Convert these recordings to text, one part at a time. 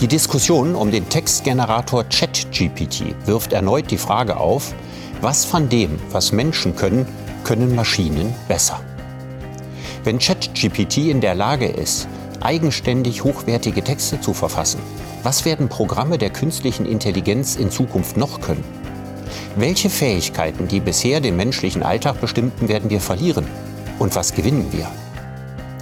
Die Diskussion um den Textgenerator ChatGPT wirft erneut die Frage auf, was von dem, was Menschen können, können Maschinen besser. Wenn ChatGPT in der Lage ist, eigenständig hochwertige Texte zu verfassen, was werden Programme der künstlichen Intelligenz in Zukunft noch können? Welche Fähigkeiten, die bisher den menschlichen Alltag bestimmten, werden wir verlieren? Und was gewinnen wir?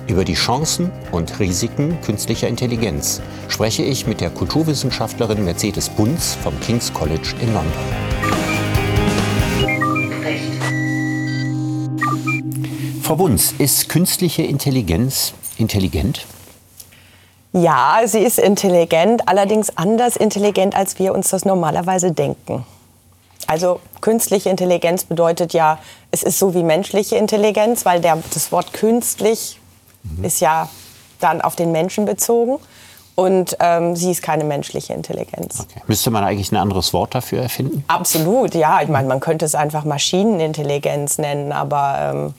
Über die Chancen und Risiken künstlicher Intelligenz spreche ich mit der Kulturwissenschaftlerin Mercedes Bunz vom King's College in London. Frau Bunz, ist künstliche Intelligenz intelligent? Ja, sie ist intelligent, allerdings anders intelligent, als wir uns das normalerweise denken. Also künstliche Intelligenz bedeutet ja, es ist so wie menschliche Intelligenz, weil der, das Wort künstlich ist ja dann auf den Menschen bezogen. Und ähm, sie ist keine menschliche Intelligenz. Okay. Müsste man eigentlich ein anderes Wort dafür erfinden? Absolut, ja. Ich meine, man könnte es einfach Maschinenintelligenz nennen, aber ähm,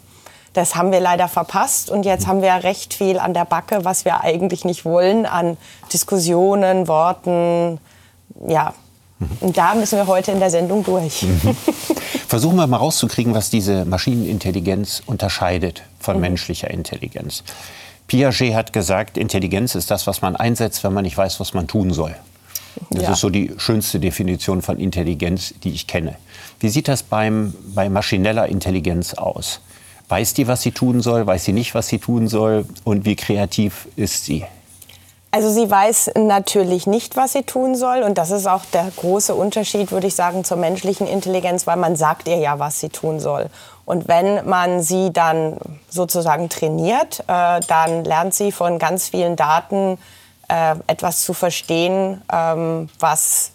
das haben wir leider verpasst. Und jetzt haben wir recht viel an der Backe, was wir eigentlich nicht wollen, an Diskussionen, Worten. Ja, und da müssen wir heute in der Sendung durch. Versuchen wir mal rauszukriegen, was diese Maschinenintelligenz unterscheidet von menschlicher Intelligenz. Piaget hat gesagt, Intelligenz ist das, was man einsetzt, wenn man nicht weiß, was man tun soll. Das Ja. ist so die schönste Definition von Intelligenz, die ich kenne. Wie sieht das beim, bei maschineller Intelligenz aus? Weiß die, was sie tun soll? Weiß sie nicht, was sie tun soll? Und wie kreativ ist sie? Also sie weiß natürlich nicht, was sie tun soll. Und das ist auch der große Unterschied, würde ich sagen, zur menschlichen Intelligenz, weil man sagt ihr ja, was sie tun soll. Und wenn man sie dann sozusagen trainiert, äh, dann lernt sie von ganz vielen Daten äh, etwas zu verstehen, ähm, was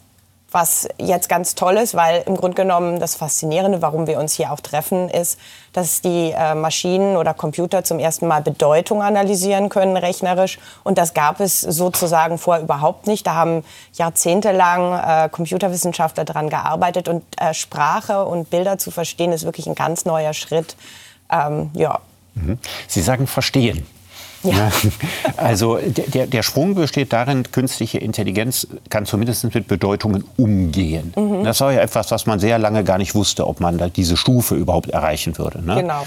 was jetzt ganz toll ist, weil im Grunde genommen das Faszinierende, warum wir uns hier auch treffen, ist, dass die äh, Maschinen oder Computer zum ersten Mal Bedeutung analysieren können, rechnerisch. Und das gab es sozusagen vorher überhaupt nicht. Da haben jahrzehntelang äh, Computerwissenschaftler daran gearbeitet. Und äh, Sprache und Bilder zu verstehen, ist wirklich ein ganz neuer Schritt. Ähm, ja. Sie sagen verstehen. Ja. Also der, der, Sprung besteht darin, künstliche Intelligenz kann zumindest mit Bedeutungen umgehen. Mhm. Das war ja etwas, was man sehr lange gar nicht wusste, ob man da diese Stufe überhaupt erreichen würde. Ne? Genau.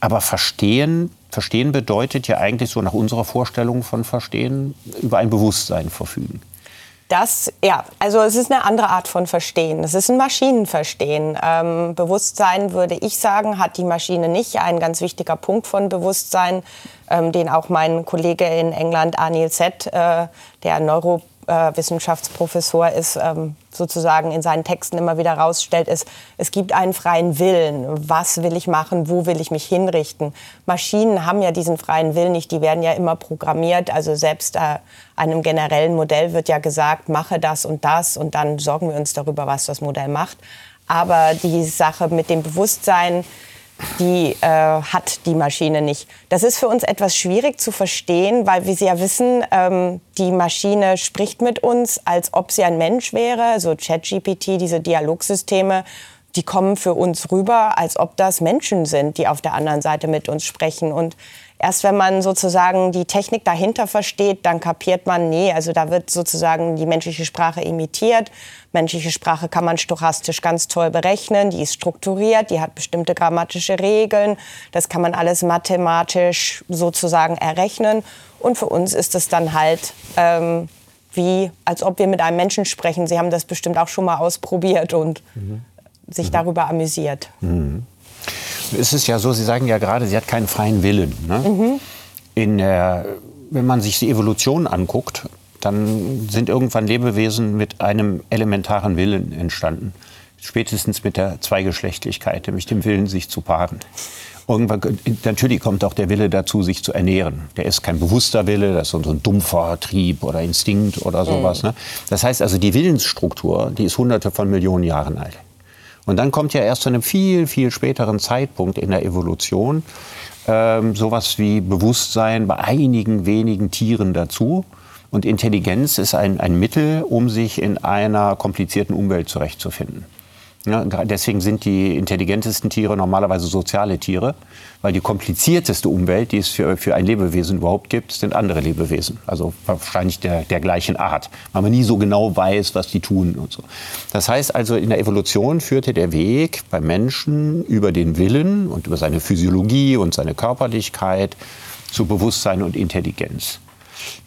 Aber verstehen, verstehen bedeutet ja eigentlich so nach unserer Vorstellung von Verstehen über ein Bewusstsein verfügen. Das, ja, also es ist eine andere Art von Verstehen. Es ist ein Maschinenverstehen. Ähm, Bewusstsein, würde ich sagen, hat die Maschine nicht. Ein ganz wichtiger Punkt von Bewusstsein, ähm, den auch mein Kollege in England, Anil Seth, äh, der Neurowissenschaftsprofessor ist, ähm, sozusagen in seinen Texten immer wieder rausstellt, ist, es gibt einen freien Willen. Was will ich machen? Wo will ich mich hinrichten? Maschinen haben ja diesen freien Willen nicht. Die werden ja immer programmiert. Also selbst äh, einem generellen Modell wird ja gesagt, mache das und das und dann sorgen wir uns darüber, was das Modell macht. Aber die Sache mit dem Bewusstsein, die äh, hat die Maschine nicht. Das ist für uns etwas schwierig zu verstehen, weil wie Sie ja wissen, ähm, die Maschine spricht mit uns, als ob sie ein Mensch wäre. So ChatGPT, diese Dialogsysteme, die kommen für uns rüber, als ob das Menschen sind, die auf der anderen Seite mit uns sprechen. Und erst wenn man sozusagen die Technik dahinter versteht, dann kapiert man, nee, also da wird sozusagen die menschliche Sprache imitiert. Menschliche Sprache kann man stochastisch ganz toll berechnen, die ist strukturiert, die hat bestimmte grammatische Regeln, das kann man alles mathematisch sozusagen errechnen. Und für uns ist es dann halt ähm, wie, als ob wir mit einem Menschen sprechen. Sie haben das bestimmt auch schon mal ausprobiert und sich darüber amüsiert. Es ist ja so, Sie sagen ja gerade, sie hat keinen freien Willen. Ne? In der, wenn man sich die Evolution anguckt, dann sind irgendwann Lebewesen mit einem elementaren Willen entstanden. Spätestens mit der Zweigeschlechtlichkeit, nämlich dem Willen, sich zu paaren. Irgendwann, natürlich kommt auch der Wille dazu, sich zu ernähren. Der ist kein bewusster Wille, das ist so ein dumpfer Trieb oder Instinkt oder sowas. Ne? Das heißt also, die Willensstruktur, die ist hunderte von Millionen Jahren alt. Und dann kommt ja erst zu einem viel, viel späteren Zeitpunkt in der Evolution ähm, sowas wie Bewusstsein bei einigen wenigen Tieren dazu. Und Intelligenz ist ein, ein Mittel, um sich in einer komplizierten Umwelt zurechtzufinden. Ja, deswegen sind die intelligentesten Tiere normalerweise soziale Tiere, weil die komplizierteste Umwelt, die es für, für ein Lebewesen überhaupt gibt, sind andere Lebewesen. Also wahrscheinlich der, der gleichen Art, weil man nie so genau weiß, was die tun und so. Das heißt also, in der Evolution führte der Weg beim Menschen über den Willen und über seine Physiologie und seine Körperlichkeit zu Bewusstsein und Intelligenz.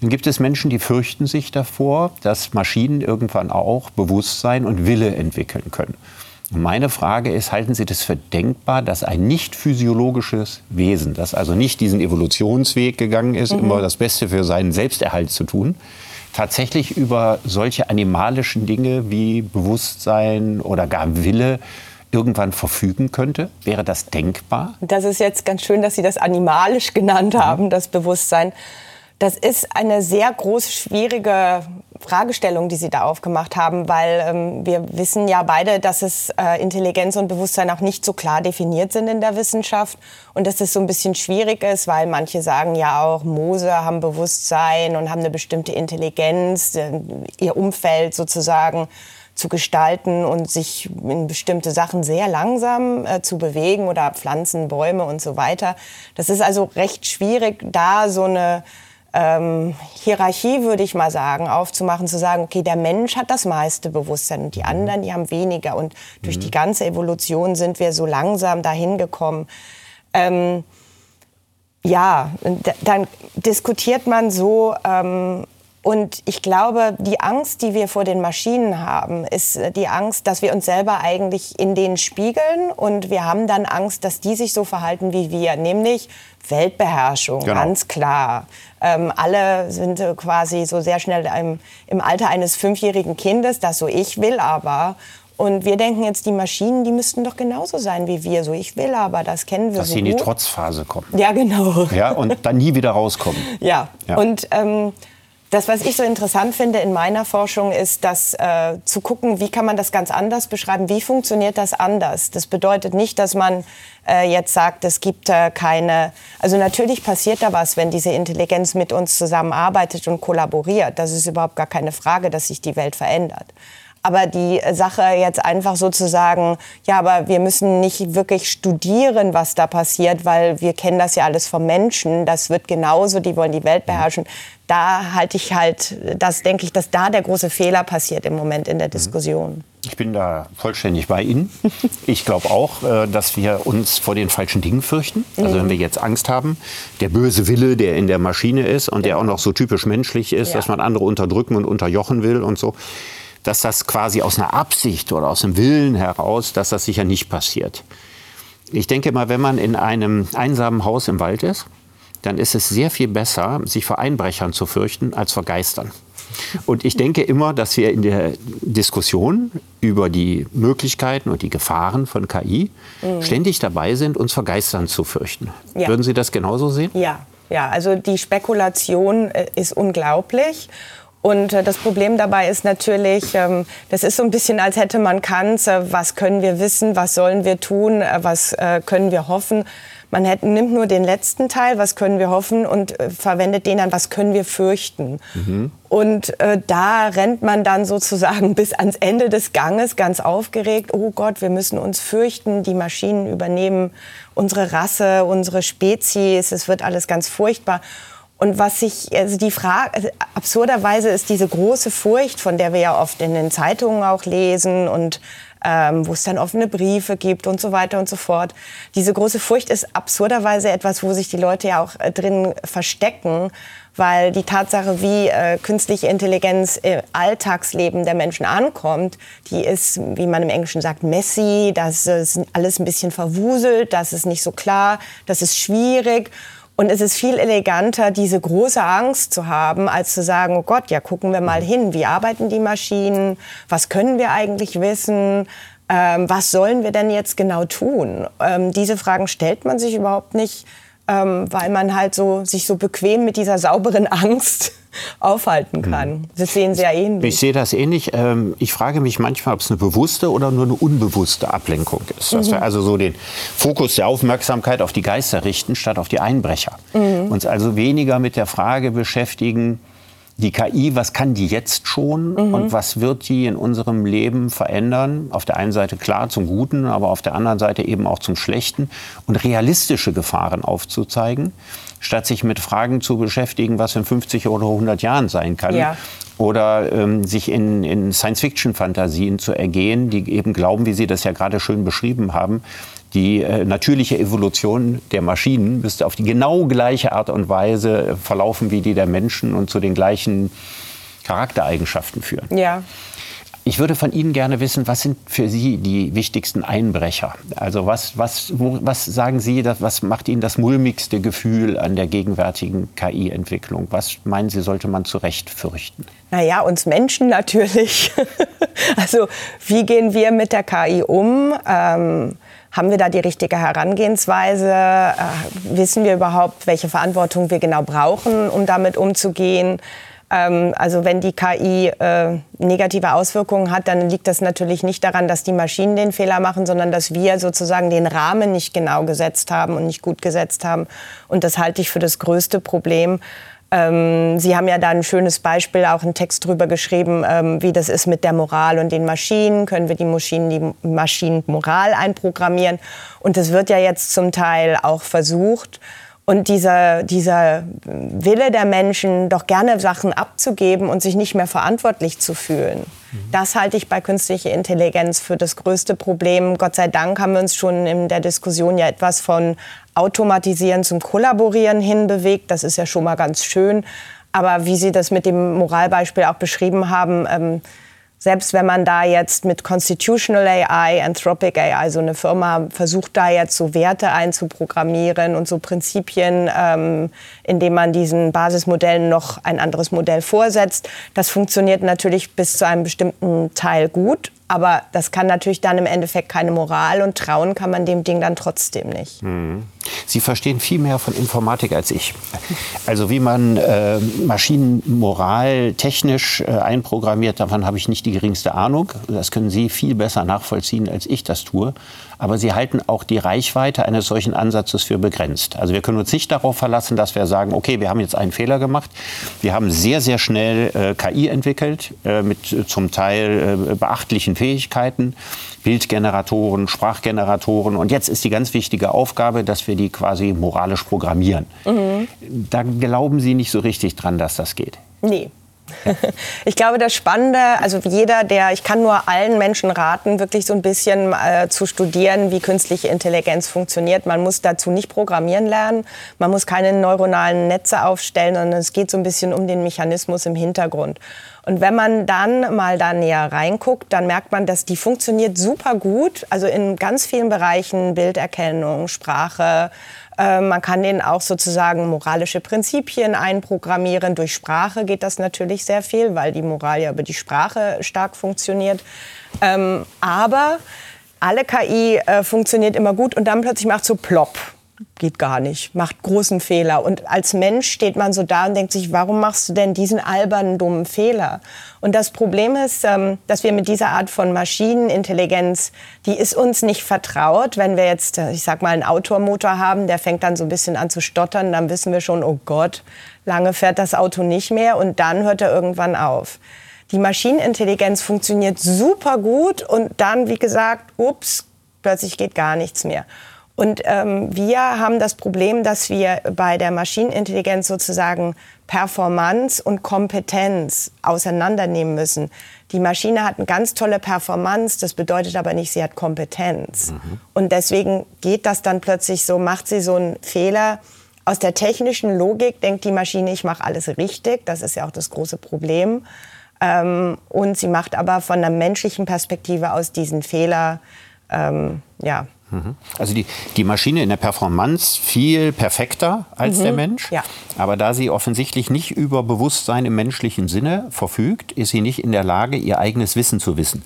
Dann gibt es Menschen, die fürchten sich davor, dass Maschinen irgendwann auch Bewusstsein und Wille entwickeln können. Meine Frage ist, halten Sie das für denkbar, dass ein nicht physiologisches Wesen, das also nicht diesen Evolutionsweg gegangen ist, mhm. immer das Beste für seinen Selbsterhalt zu tun, tatsächlich über solche animalischen Dinge wie Bewusstsein oder gar Wille irgendwann verfügen könnte? Wäre das denkbar? Das ist jetzt ganz schön, dass Sie das animalisch genannt haben, das Bewusstsein. Das ist eine sehr groß schwierige Fragestellung, die Sie da aufgemacht haben, weil ähm, wir wissen ja beide, dass es äh, Intelligenz und Bewusstsein auch nicht so klar definiert sind in der Wissenschaft und dass es so ein bisschen schwierig ist, weil manche sagen ja auch, Mose haben Bewusstsein und haben eine bestimmte Intelligenz, äh, ihr Umfeld sozusagen zu gestalten und sich in bestimmte Sachen sehr langsam äh, zu bewegen oder Pflanzen, Bäume und so weiter. Das ist also recht schwierig, da so eine ähm, Hierarchie, würde ich mal sagen, aufzumachen, zu sagen, okay, der Mensch hat das meiste Bewusstsein und die mhm. anderen, die haben weniger. Und durch mhm. die ganze Evolution sind wir so langsam dahin gekommen. Ähm, ja, dann diskutiert man so, ähm, und ich glaube, die Angst, die wir vor den Maschinen haben, ist äh, die Angst, dass wir uns selber eigentlich in denen spiegeln und wir haben dann Angst, dass die sich so verhalten wie wir, nämlich Weltbeherrschung, genau. ganz klar. Ähm, alle sind quasi so sehr schnell im, im Alter eines fünfjährigen Kindes, das so ich will aber. Und wir denken jetzt, die Maschinen, die müssten doch genauso sein wie wir. So, ich will aber, das kennen wir Dass so sie in die. Trotzphase kommen. Ja, genau. Ja, und dann nie wieder rauskommen. ja. ja. und ähm, das, was ich so interessant finde in meiner Forschung, ist, dass äh, zu gucken, wie kann man das ganz anders beschreiben, wie funktioniert das anders. Das bedeutet nicht, dass man äh, jetzt sagt, es gibt äh, keine. Also natürlich passiert da was, wenn diese Intelligenz mit uns zusammenarbeitet und kollaboriert. Das ist überhaupt gar keine Frage, dass sich die Welt verändert. Aber die Sache jetzt einfach sozusagen, ja, aber wir müssen nicht wirklich studieren, was da passiert, weil wir kennen das ja alles vom Menschen. Das wird genauso, die wollen die Welt beherrschen. Da halte ich halt, das denke ich, dass da der große Fehler passiert im Moment in der mhm. Diskussion. Ich bin da vollständig bei Ihnen. Ich glaube auch, äh, dass wir uns vor den falschen Dingen fürchten. Also wenn wir jetzt Angst haben, der böse Wille, der in der Maschine ist und der auch noch so typisch menschlich ist, ja. dass man andere unterdrücken und unterjochen will und so dass das quasi aus einer Absicht oder aus einem Willen heraus, dass das sicher nicht passiert. Ich denke mal, wenn man in einem einsamen Haus im Wald ist, dann ist es sehr viel besser, sich vor Einbrechern zu fürchten, als vor Geistern. Und ich denke immer, dass wir in der Diskussion über die Möglichkeiten und die Gefahren von KI mhm. ständig dabei sind, uns vor Geistern zu fürchten. Ja. Würden Sie das genauso sehen? Ja, ja. Also die Spekulation äh, ist unglaublich. Und äh, das Problem dabei ist natürlich, ähm, das ist so ein bisschen, als hätte man Kant, äh, was können wir wissen, was sollen wir tun, äh, was können wir hoffen. Man hätte, nimmt nur den letzten Teil, was können wir hoffen, und verwendet den dann, was können wir fürchten. Mhm. Und äh, da rennt man dann sozusagen bis ans Ende des Ganges ganz aufgeregt. Oh Gott, wir müssen uns fürchten, die Maschinen übernehmen unsere Rasse, unsere Spezies, es wird alles ganz furchtbar. Und was sich, also die Frage, also absurderweise ist diese große Furcht, von der wir ja oft in den Zeitungen auch lesen und ähm, wo es dann offene Briefe gibt und so weiter und so fort. Diese große Furcht ist absurderweise etwas, wo sich die Leute ja auch äh, drin verstecken, weil die Tatsache, wie äh, künstliche Intelligenz im Alltagsleben der Menschen ankommt, die ist, wie man im Englischen sagt, messy, das ist alles ein bisschen verwuselt, das ist nicht so klar, das ist schwierig. Und es ist viel eleganter, diese große Angst zu haben, als zu sagen, oh Gott, ja, gucken wir mal hin, wie arbeiten die Maschinen, was können wir eigentlich wissen, ähm, was sollen wir denn jetzt genau tun? Ähm, diese Fragen stellt man sich überhaupt nicht, ähm, weil man halt so, sich so bequem mit dieser sauberen Angst aufhalten kann. Das sehen sehr ähnlich. Ich sehe das ähnlich. Ähm, ich frage mich manchmal, ob es eine bewusste oder nur eine unbewusste Ablenkung ist. Dass mhm. wir also so den Fokus der Aufmerksamkeit auf die Geister richten, statt auf die Einbrecher. Mhm. Uns also weniger mit der Frage beschäftigen, die KI, was kann die jetzt schon mhm. und was wird die in unserem Leben verändern? Auf der einen Seite klar zum Guten, aber auf der anderen Seite eben auch zum Schlechten und realistische Gefahren aufzuzeigen, statt sich mit Fragen zu beschäftigen, was in 50 oder 100 Jahren sein kann. Ja. Oder ähm, sich in, in Science-Fiction-Fantasien zu ergehen, die eben glauben, wie Sie das ja gerade schön beschrieben haben, die äh, natürliche Evolution der Maschinen müsste auf die genau gleiche Art und Weise verlaufen wie die der Menschen und zu den gleichen Charaktereigenschaften führen. Ja. Ich würde von Ihnen gerne wissen, was sind für Sie die wichtigsten Einbrecher? Also was, was, wo, was sagen Sie, was macht Ihnen das mulmigste Gefühl an der gegenwärtigen KI-Entwicklung? Was meinen Sie, sollte man zu Recht fürchten? Naja, uns Menschen natürlich. also wie gehen wir mit der KI um? Ähm, haben wir da die richtige Herangehensweise? Äh, wissen wir überhaupt, welche Verantwortung wir genau brauchen, um damit umzugehen? Ähm, also wenn die KI äh, negative Auswirkungen hat, dann liegt das natürlich nicht daran, dass die Maschinen den Fehler machen, sondern dass wir sozusagen den Rahmen nicht genau gesetzt haben und nicht gut gesetzt haben. Und das halte ich für das größte Problem. Ähm, Sie haben ja da ein schönes Beispiel, auch einen Text drüber geschrieben, ähm, wie das ist mit der Moral und den Maschinen. Können wir die Maschinen, die Maschinen Moral einprogrammieren? Und das wird ja jetzt zum Teil auch versucht. Und dieser, dieser Wille der Menschen, doch gerne Sachen abzugeben und sich nicht mehr verantwortlich zu fühlen, das halte ich bei künstlicher Intelligenz für das größte Problem. Gott sei Dank haben wir uns schon in der Diskussion ja etwas von Automatisieren zum Kollaborieren hinbewegt. Das ist ja schon mal ganz schön. Aber wie Sie das mit dem Moralbeispiel auch beschrieben haben, ähm, selbst wenn man da jetzt mit Constitutional AI, Anthropic AI, so eine Firma versucht da jetzt so Werte einzuprogrammieren und so Prinzipien, ähm, indem man diesen Basismodellen noch ein anderes Modell vorsetzt, das funktioniert natürlich bis zu einem bestimmten Teil gut. Aber das kann natürlich dann im Endeffekt keine Moral und trauen kann man dem Ding dann trotzdem nicht. Mhm. Sie verstehen viel mehr von Informatik als ich. Also wie man äh, Maschinenmoral technisch äh, einprogrammiert, davon habe ich nicht die geringste Ahnung. Das können Sie viel besser nachvollziehen, als ich das tue. Aber Sie halten auch die Reichweite eines solchen Ansatzes für begrenzt. Also wir können uns nicht darauf verlassen, dass wir sagen, okay, wir haben jetzt einen Fehler gemacht. Wir haben sehr, sehr schnell äh, KI entwickelt äh, mit zum Teil äh, beachtlichen Fähigkeiten. Bildgeneratoren, Sprachgeneratoren. Und jetzt ist die ganz wichtige Aufgabe, dass wir die quasi moralisch programmieren. Mhm. Da glauben Sie nicht so richtig dran, dass das geht. Nee. Ich glaube, das Spannende, also jeder, der, ich kann nur allen Menschen raten, wirklich so ein bisschen äh, zu studieren, wie künstliche Intelligenz funktioniert. Man muss dazu nicht programmieren lernen, man muss keine neuronalen Netze aufstellen, sondern es geht so ein bisschen um den Mechanismus im Hintergrund. Und wenn man dann mal da näher reinguckt, dann merkt man, dass die funktioniert super gut. Also in ganz vielen Bereichen, Bilderkennung, Sprache. Äh, man kann denen auch sozusagen moralische Prinzipien einprogrammieren. Durch Sprache geht das natürlich sehr viel, weil die Moral ja über die Sprache stark funktioniert. Ähm, aber alle KI äh, funktioniert immer gut und dann plötzlich macht so plopp geht gar nicht, macht großen Fehler. Und als Mensch steht man so da und denkt sich, warum machst du denn diesen albernen, dummen Fehler? Und das Problem ist, ähm, dass wir mit dieser Art von Maschinenintelligenz, die ist uns nicht vertraut. Wenn wir jetzt, äh, ich sag mal, einen Automotor haben, der fängt dann so ein bisschen an zu stottern, dann wissen wir schon, oh Gott, lange fährt das Auto nicht mehr und dann hört er irgendwann auf. Die Maschinenintelligenz funktioniert super gut und dann, wie gesagt, ups, plötzlich geht gar nichts mehr. Und ähm, wir haben das Problem, dass wir bei der Maschinenintelligenz sozusagen Performance und Kompetenz auseinandernehmen müssen. Die Maschine hat eine ganz tolle Performance, das bedeutet aber nicht, sie hat Kompetenz. Mhm. Und deswegen geht das dann plötzlich so, macht sie so einen Fehler. Aus der technischen Logik denkt die Maschine, ich mache alles richtig. Das ist ja auch das große Problem. Ähm, und sie macht aber von der menschlichen Perspektive aus diesen Fehler, ähm, ja. Also die, die Maschine in der Performance viel perfekter als mhm. der Mensch. Ja. Aber da sie offensichtlich nicht über Bewusstsein im menschlichen Sinne verfügt, ist sie nicht in der Lage, ihr eigenes Wissen zu wissen.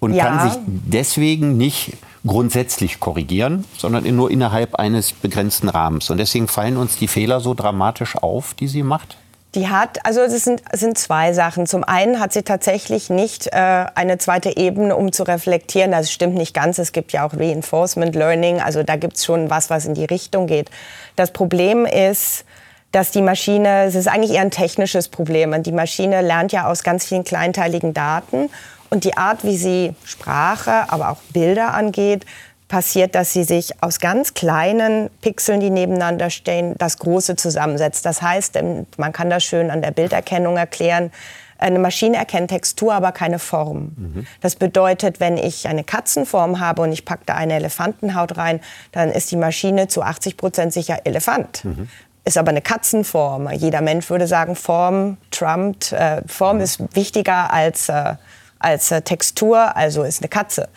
Und ja. kann sich deswegen nicht grundsätzlich korrigieren, sondern nur innerhalb eines begrenzten Rahmens. Und deswegen fallen uns die Fehler so dramatisch auf, die sie macht. Die hat, also es sind, sind zwei Sachen. Zum einen hat sie tatsächlich nicht äh, eine zweite Ebene, um zu reflektieren. Das stimmt nicht ganz. Es gibt ja auch Reinforcement Learning. Also da gibt es schon was, was in die Richtung geht. Das Problem ist, dass die Maschine, es ist eigentlich eher ein technisches Problem. Und die Maschine lernt ja aus ganz vielen kleinteiligen Daten. Und die Art, wie sie Sprache, aber auch Bilder angeht, passiert, dass sie sich aus ganz kleinen Pixeln, die nebeneinander stehen, das Große zusammensetzt. Das heißt, man kann das schön an der Bilderkennung erklären. Eine Maschine erkennt Textur, aber keine Form. Mhm. Das bedeutet, wenn ich eine Katzenform habe und ich packe da eine Elefantenhaut rein, dann ist die Maschine zu 80 Prozent sicher Elefant. Mhm ist aber eine Katzenform. Jeder Mensch würde sagen, Form trumpt. Äh, Form mhm. ist wichtiger als, äh, als äh, Textur, also ist eine Katze.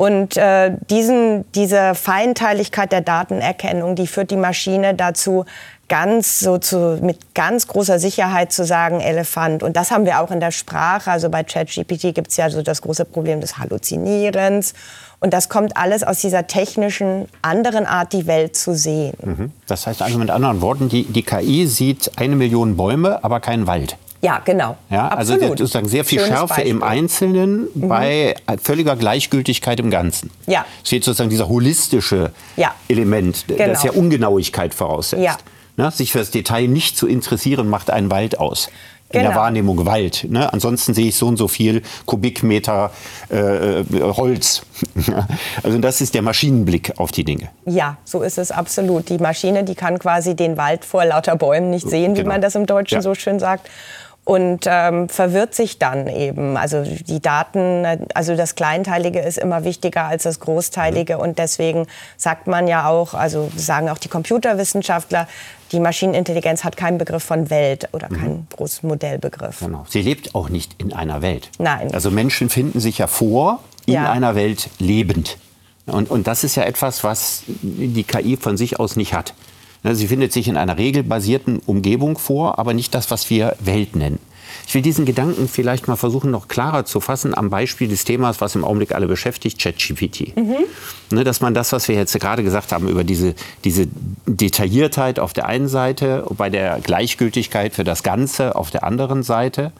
Und äh, diesen, diese Feinteiligkeit der Datenerkennung, die führt die Maschine dazu, ganz so zu, mit ganz großer Sicherheit zu sagen, Elefant. Und das haben wir auch in der Sprache. Also bei ChatGPT gibt es ja so das große Problem des Halluzinierens. Und das kommt alles aus dieser technischen, anderen Art, die Welt zu sehen. Mhm. Das heißt also mit anderen Worten, die, die KI sieht eine Million Bäume, aber keinen Wald. Ja, genau. Ja, also sozusagen sehr viel Schönes Schärfe Beispiel. im Einzelnen mhm. bei völliger Gleichgültigkeit im Ganzen. Ja. Es steht sozusagen dieser holistische ja. Element, genau. das ja Ungenauigkeit voraussetzt. Ja. Ne, sich für das Detail nicht zu interessieren, macht einen Wald aus. In genau. der Wahrnehmung Wald. Ne? Ansonsten sehe ich so und so viel Kubikmeter äh, Holz. also das ist der Maschinenblick auf die Dinge. Ja, so ist es absolut. Die Maschine, die kann quasi den Wald vor lauter Bäumen nicht sehen, genau. wie man das im Deutschen ja. so schön sagt und ähm, verwirrt sich dann eben. Also die Daten, also das Kleinteilige ist immer wichtiger als das Großteilige mhm. und deswegen sagt man ja auch, also sagen auch die Computerwissenschaftler, die Maschinenintelligenz hat keinen Begriff von Welt oder mhm. keinen Großmodellbegriff. Genau. Sie lebt auch nicht in einer Welt. Nein. Also Menschen finden sich ja vor in ja. einer Welt lebend. Und, und das ist ja etwas, was die KI von sich aus nicht hat. Ne, sie findet sich in einer regelbasierten Umgebung vor, aber nicht das, was wir Welt nennen. Ich will diesen Gedanken vielleicht mal versuchen, noch klarer zu fassen am Beispiel des Themas, was im Augenblick alle beschäftigt, ChatGPT. Mhm. Ne, dass man das, was wir jetzt gerade gesagt haben, über diese, diese Detailliertheit auf der einen Seite, bei der Gleichgültigkeit für das Ganze auf der anderen Seite,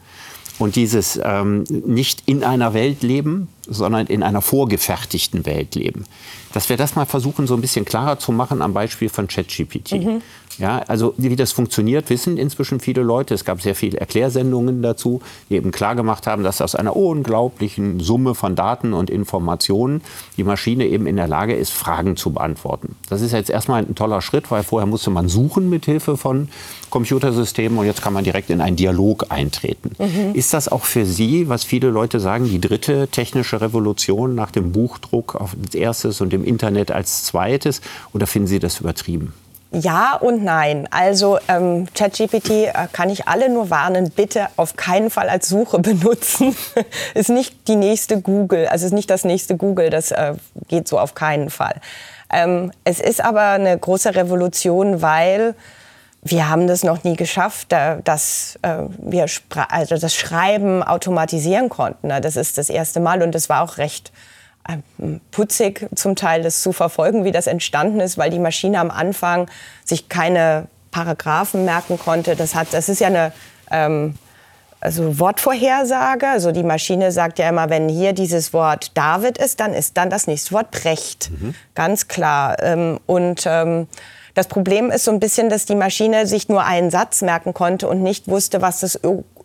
und dieses ähm, nicht in einer Welt leben, sondern in einer vorgefertigten Welt leben. Dass wir das mal versuchen, so ein bisschen klarer zu machen am Beispiel von ChatGPT. Mhm. Ja, also wie das funktioniert, wissen inzwischen viele Leute. Es gab sehr viele Erklärsendungen dazu, die eben klargemacht haben, dass aus einer unglaublichen Summe von Daten und Informationen die Maschine eben in der Lage ist, Fragen zu beantworten. Das ist jetzt erstmal ein toller Schritt, weil vorher musste man suchen mit Hilfe von Computersystemen und jetzt kann man direkt in einen Dialog eintreten. Mhm. Ist das auch für Sie, was viele Leute sagen, die dritte technische Revolution nach dem Buchdruck als erstes und dem Internet als zweites? Oder finden Sie das übertrieben? Ja und nein. Also ähm, ChatGPT äh, kann ich alle nur warnen, bitte auf keinen Fall als Suche benutzen. ist nicht die nächste Google, also ist nicht das nächste Google, das äh, geht so auf keinen Fall. Ähm, es ist aber eine große Revolution, weil wir haben das noch nie geschafft, dass äh, wir also das Schreiben automatisieren konnten. Das ist das erste Mal und das war auch recht putzig zum Teil das zu verfolgen, wie das entstanden ist, weil die Maschine am Anfang sich keine Paragraphen merken konnte. Das, hat, das ist ja eine ähm, also Wortvorhersage. Also die Maschine sagt ja immer, wenn hier dieses Wort David ist, dann ist dann das nächste Wort Brecht. Mhm. Ganz klar. Ähm, und ähm, das Problem ist so ein bisschen, dass die Maschine sich nur einen Satz merken konnte und nicht wusste, was das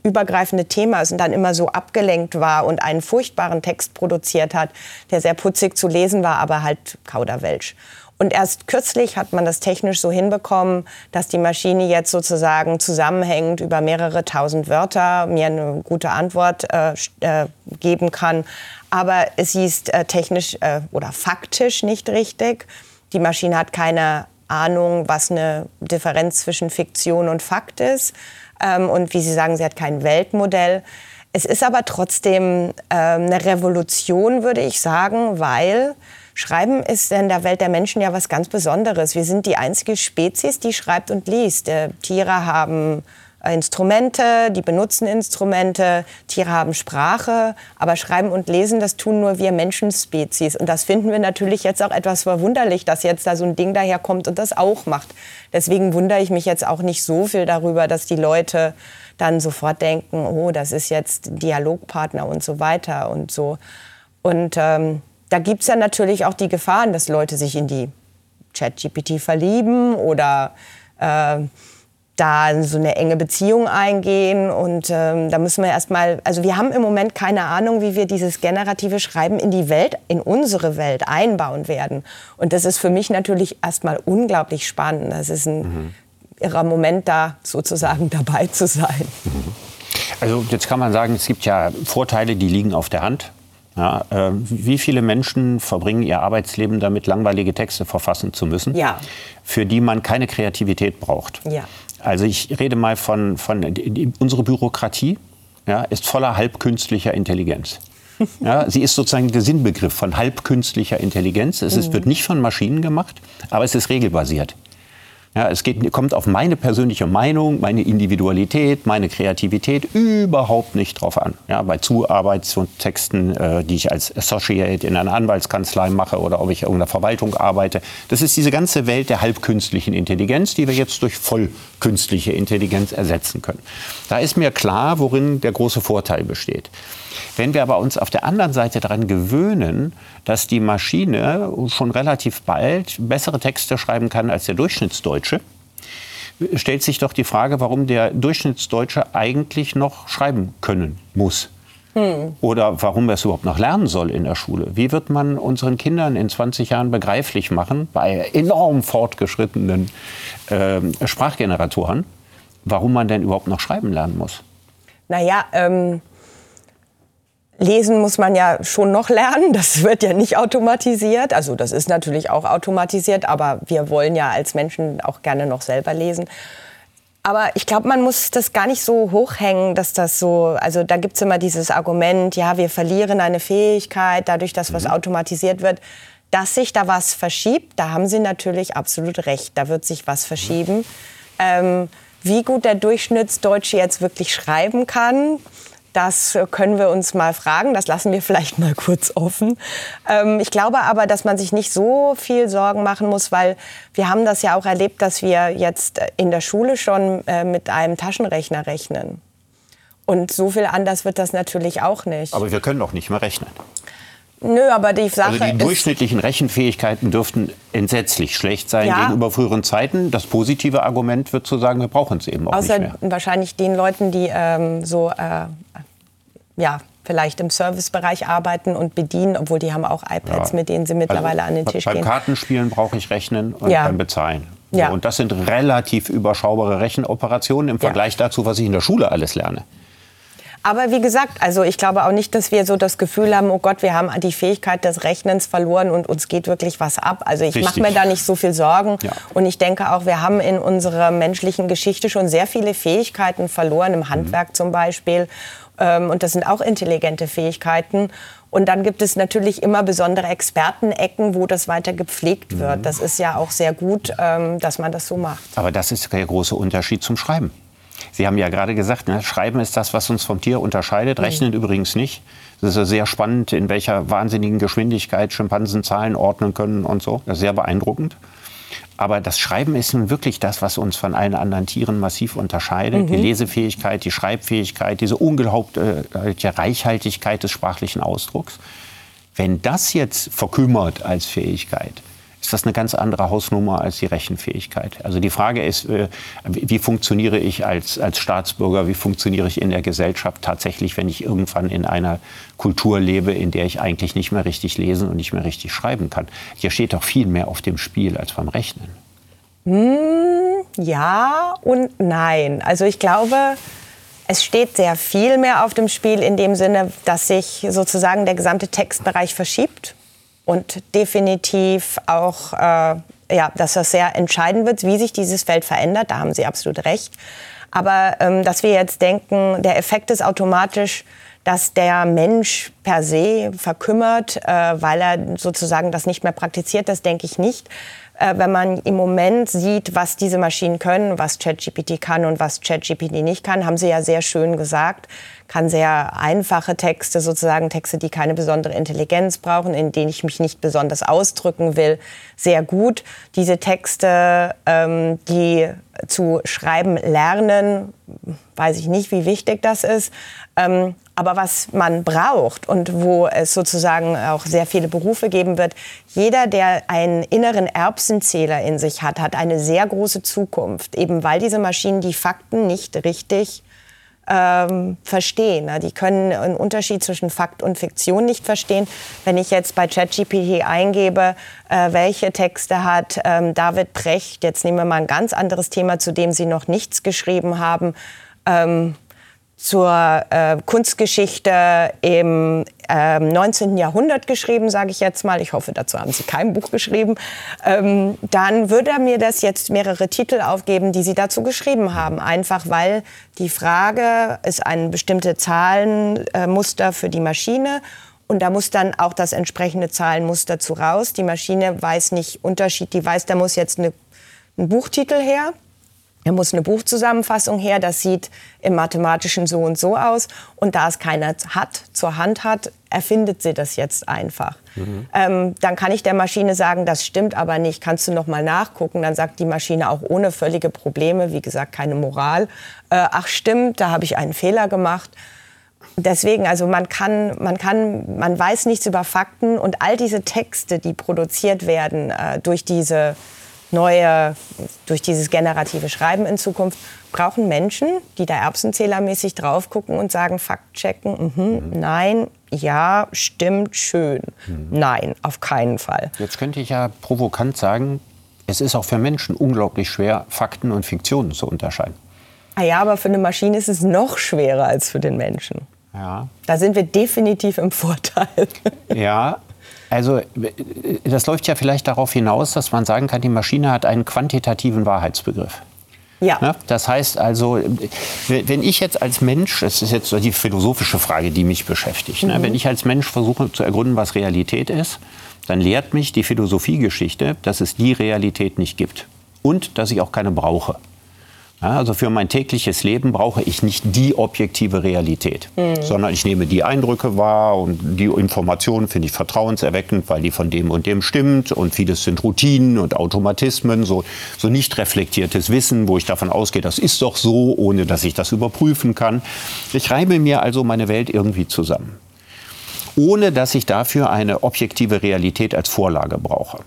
übergreifende Thema ist und dann immer so abgelenkt war und einen furchtbaren Text produziert hat, der sehr putzig zu lesen war, aber halt Kauderwelsch. Und erst kürzlich hat man das technisch so hinbekommen, dass die Maschine jetzt sozusagen zusammenhängend über mehrere tausend Wörter mir eine gute Antwort äh, äh, geben kann. Aber sie ist äh, technisch äh, oder faktisch nicht richtig. Die Maschine hat keine Ahnung, was eine Differenz zwischen Fiktion und Fakt ist. Ähm, und wie Sie sagen, sie hat kein Weltmodell. Es ist aber trotzdem ähm, eine Revolution, würde ich sagen, weil Schreiben ist in der Welt der Menschen ja was ganz Besonderes. Wir sind die einzige Spezies, die schreibt und liest. Äh, Tiere haben Instrumente, die benutzen Instrumente, Tiere haben Sprache, aber Schreiben und Lesen, das tun nur wir Menschenspezies. Und das finden wir natürlich jetzt auch etwas verwunderlich, dass jetzt da so ein Ding daherkommt und das auch macht. Deswegen wundere ich mich jetzt auch nicht so viel darüber, dass die Leute dann sofort denken, oh, das ist jetzt Dialogpartner und so weiter und so. Und ähm, da gibt es ja natürlich auch die Gefahren, dass Leute sich in die ChatGPT verlieben oder äh, da so eine enge Beziehung eingehen und ähm, da müssen wir erstmal, also wir haben im Moment keine Ahnung, wie wir dieses generative Schreiben in die Welt, in unsere Welt einbauen werden. Und das ist für mich natürlich erstmal unglaublich spannend. Das ist ein mhm. irrer Moment, da sozusagen dabei zu sein. Mhm. Also jetzt kann man sagen, es gibt ja Vorteile, die liegen auf der Hand. Ja, äh, wie viele Menschen verbringen ihr Arbeitsleben damit, langweilige Texte verfassen zu müssen, ja. für die man keine Kreativität braucht? Ja. Also ich rede mal von, von die, unsere Bürokratie ja, ist voller halbkünstlicher Intelligenz. Ja, sie ist sozusagen der Sinnbegriff von halbkünstlicher Intelligenz. Es ist, mhm. wird nicht von Maschinen gemacht, aber es ist regelbasiert. Ja, es geht, kommt auf meine persönliche Meinung, meine Individualität, meine Kreativität überhaupt nicht drauf an. Ja, bei Zuarbeitstexten, äh, die ich als Associate in einer Anwaltskanzlei mache oder ob ich in irgendeiner Verwaltung arbeite. Das ist diese ganze Welt der halbkünstlichen Intelligenz, die wir jetzt durch vollkünstliche Intelligenz ersetzen können. Da ist mir klar, worin der große Vorteil besteht. Wenn wir aber uns auf der anderen Seite daran gewöhnen, dass die Maschine schon relativ bald bessere Texte schreiben kann als der Durchschnittsdeutsche, stellt sich doch die Frage, warum der Durchschnittsdeutsche eigentlich noch schreiben können muss. Hm. Oder warum er es überhaupt noch lernen soll in der Schule. Wie wird man unseren Kindern in 20 Jahren begreiflich machen, bei enorm fortgeschrittenen äh, Sprachgeneratoren, warum man denn überhaupt noch schreiben lernen muss? Naja, ähm, Lesen muss man ja schon noch lernen. Das wird ja nicht automatisiert. Also das ist natürlich auch automatisiert, aber wir wollen ja als Menschen auch gerne noch selber lesen. Aber ich glaube, man muss das gar nicht so hochhängen, dass das so, also da gibt es immer dieses Argument, ja, wir verlieren eine Fähigkeit dadurch, dass was mhm. automatisiert wird. Dass sich da was verschiebt, da haben Sie natürlich absolut recht. Da wird sich was verschieben. Ähm, wie gut der Durchschnittsdeutsche jetzt wirklich schreiben kann, das können wir uns mal fragen. Das lassen wir vielleicht mal kurz offen. Ähm, ich glaube aber, dass man sich nicht so viel Sorgen machen muss, weil wir haben das ja auch erlebt, dass wir jetzt in der Schule schon äh, mit einem Taschenrechner rechnen. Und so viel anders wird das natürlich auch nicht. Aber wir können doch nicht mehr rechnen. Nö, aber die Sache Also die durchschnittlichen Rechenfähigkeiten dürften entsetzlich schlecht sein ja. gegenüber früheren Zeiten. Das positive Argument wird zu sagen, wir brauchen es eben auch Außer nicht mehr. wahrscheinlich den Leuten, die ähm, so äh, ja, vielleicht im Servicebereich arbeiten und bedienen, obwohl die haben auch iPads, ja. mit denen sie mittlerweile also, an den Tisch beim gehen. Beim Kartenspielen brauche ich rechnen und ja. beim Bezahlen. So, ja. Und das sind relativ überschaubare Rechenoperationen im Vergleich dazu, was ich in der Schule alles lerne. Aber wie gesagt, also ich glaube auch nicht, dass wir so das Gefühl haben, oh Gott, wir haben die Fähigkeit des Rechnens verloren und uns geht wirklich was ab. Also ich mache mir da nicht so viel Sorgen. Ja. Und ich denke auch, wir haben in unserer menschlichen Geschichte schon sehr viele Fähigkeiten verloren, im Handwerk mhm. zum Beispiel. Ähm, und das sind auch intelligente Fähigkeiten. Und dann gibt es natürlich immer besondere Expertenecken, wo das weiter gepflegt wird. Mhm. Das ist ja auch sehr gut, ähm, dass man das so macht. Aber das ist der große Unterschied zum Schreiben. Sie haben ja gerade gesagt, ne, Schreiben ist das, was uns vom Tier unterscheidet, Rechnen mhm. übrigens nicht. Das ist sehr spannend, in welcher wahnsinnigen Geschwindigkeit Schimpansen Zahlen ordnen können und so. Das ist sehr beeindruckend. Aber das Schreiben ist nun wirklich das, was uns von allen anderen Tieren massiv unterscheidet. Mhm. Die Lesefähigkeit, die Schreibfähigkeit, diese unglaubliche Reichhaltigkeit des sprachlichen Ausdrucks. Wenn das jetzt verkümmert als Fähigkeit, ist das eine ganz andere Hausnummer als die Rechenfähigkeit. Also die Frage ist, äh, wie funktioniere ich als, als Staatsbürger, wie funktioniere ich in der Gesellschaft tatsächlich, wenn ich irgendwann in einer Kultur lebe, in der ich eigentlich nicht mehr richtig lesen und nicht mehr richtig schreiben kann. Hier steht doch viel mehr auf dem Spiel als beim Rechnen. Hm, ja und nein. Also ich glaube, es steht sehr viel mehr auf dem Spiel in dem Sinne, dass sich sozusagen der gesamte Textbereich verschiebt und definitiv auch, äh, ja, dass das sehr entscheidend wird, wie sich dieses Feld verändert. Da haben Sie absolut recht. Aber ähm, dass wir jetzt denken, der Effekt ist automatisch, dass der Mensch per se verkümmert, äh, weil er sozusagen das nicht mehr praktiziert, das denke ich nicht. Äh, wenn man im Moment sieht, was diese Maschinen können, was ChatGPT kann und was ChatGPT nicht kann, haben Sie ja sehr schön gesagt, kann sehr einfache Texte, sozusagen Texte, die keine besondere Intelligenz brauchen, in denen ich mich nicht besonders ausdrücken will, sehr gut. Diese Texte, ähm, die zu schreiben lernen, weiß ich nicht, wie wichtig das ist. Ähm, Aber was man braucht und wo es sozusagen auch sehr viele Berufe geben wird, jeder, der einen inneren Erbsenzähler in sich hat, hat eine sehr große Zukunft, eben weil diese Maschinen die Fakten nicht richtig ähm, verstehen. Die können einen Unterschied zwischen Fakt und Fiktion nicht verstehen. Wenn ich jetzt bei ChatGPT eingebe, äh, welche Texte hat ähm, David Brecht, jetzt nehmen wir mal ein ganz anderes Thema, zu dem Sie noch nichts geschrieben haben, ähm, zur äh, Kunstgeschichte im äh, 19. Jahrhundert geschrieben, sage ich jetzt mal. Ich hoffe, dazu haben Sie kein Buch geschrieben. Ähm, dann würde er mir das jetzt mehrere Titel aufgeben, die Sie dazu geschrieben haben. Einfach weil die Frage ist ein bestimmte Zahlenmuster äh, für die Maschine. Und da muss dann auch das entsprechende Zahlenmuster zu raus. Die Maschine weiß nicht Unterschied. Die weiß, da muss jetzt eine, ein Buchtitel her. Da muss eine Buchzusammenfassung her, das sieht im Mathematischen so und so aus. Und da es keiner hat, zur Hand hat, erfindet sie das jetzt einfach. Mhm. Ähm, dann kann ich der Maschine sagen, das stimmt aber nicht, kannst du noch mal nachgucken. Dann sagt die Maschine auch ohne völlige Probleme, wie gesagt, keine Moral. Äh, ach stimmt, da habe ich einen Fehler gemacht. Deswegen, also man kann, man kann, man weiß nichts über Fakten und all diese Texte, die produziert werden äh, durch diese neue, durch dieses generative Schreiben in Zukunft, brauchen Menschen, die da erbsenzählermäßig drauf gucken und sagen, Fakt checken, mhm, mhm. nein, ja, stimmt, schön. Mhm. Nein, auf keinen Fall. Jetzt könnte ich ja provokant sagen, es ist auch für Menschen unglaublich schwer, Fakten und Fiktionen zu unterscheiden. Ah ja, aber für eine Maschine ist es noch schwerer als für den Menschen. Ja. Da sind wir definitiv im Vorteil. Ja, also das läuft ja vielleicht darauf hinaus, dass man sagen kann, die Maschine hat einen quantitativen Wahrheitsbegriff. Ja. Ne? Das heißt also, wenn ich jetzt als Mensch, das ist jetzt so die philosophische Frage, die mich beschäftigt, ne? mhm. wenn ich als Mensch versuche zu ergründen, was Realität ist, dann lehrt mich die Philosophiegeschichte, dass es die Realität nicht gibt und dass ich auch keine brauche. Ja, also für mein tägliches Leben brauche ich nicht die objektive Realität, mhm. sondern ich nehme die Eindrücke wahr und die Informationen finde ich vertrauenserweckend, weil die von dem und dem stimmt und vieles sind Routinen und Automatismen, so, so nicht reflektiertes Wissen, wo ich davon ausgehe, das ist doch so, ohne dass ich das überprüfen kann. Ich reibe mir also meine Welt irgendwie zusammen, ohne dass ich dafür eine objektive Realität als Vorlage brauche.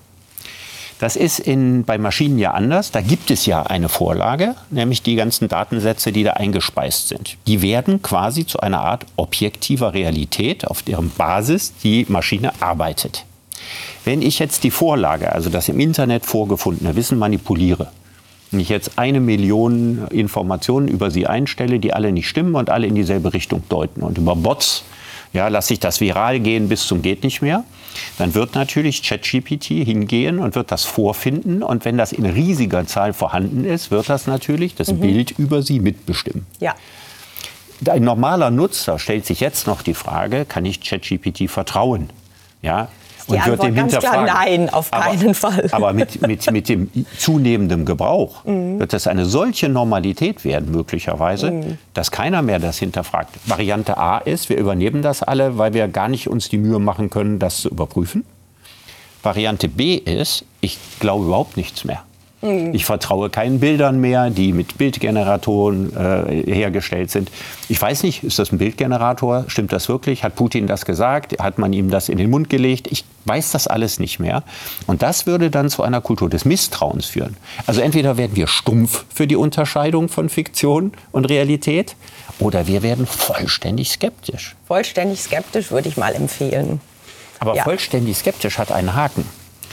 Das ist in, bei Maschinen ja anders. Da gibt es ja eine Vorlage, nämlich die ganzen Datensätze, die da eingespeist sind. Die werden quasi zu einer Art objektiver Realität, auf deren Basis die Maschine arbeitet. Wenn ich jetzt die Vorlage, also das im Internet vorgefundene Wissen manipuliere, wenn ich jetzt eine Million Informationen über sie einstelle, die alle nicht stimmen und alle in dieselbe Richtung deuten und über Bots ja, lasse ich das viral gehen bis zum geht nicht mehr, dann wird natürlich ChatGPT hingehen und wird das vorfinden. Und wenn das in riesiger Zahl vorhanden ist, wird das natürlich das mhm. Bild über sie mitbestimmen. Ja. Ein normaler Nutzer stellt sich jetzt noch die Frage, kann ich ChatGPT vertrauen? Ja, die und Antwort wird dem ganz klar nein, auf keinen aber, Fall. Aber mit, mit, mit dem zunehmenden Gebrauch mhm. wird das eine solche Normalität werden, möglicherweise, mhm. dass keiner mehr das hinterfragt. Variante A ist, wir übernehmen das alle, weil wir gar nicht uns die Mühe machen können, das zu überprüfen. Variante B ist, ich glaube überhaupt nichts mehr. Mhm. Ich vertraue keinen Bildern mehr, die mit Bildgeneratoren äh, hergestellt sind. Ich weiß nicht, ist das ein Bildgenerator? Stimmt das wirklich? Hat Putin das gesagt? Hat man ihm das in den Mund gelegt? Ich weiß das alles nicht mehr. Und das würde dann zu einer Kultur des Misstrauens führen. Also entweder werden wir stumpf für die Unterscheidung von Fiktion und Realität oder wir werden vollständig skeptisch. Vollständig skeptisch würde ich mal empfehlen. Aber ja. vollständig skeptisch hat einen Haken.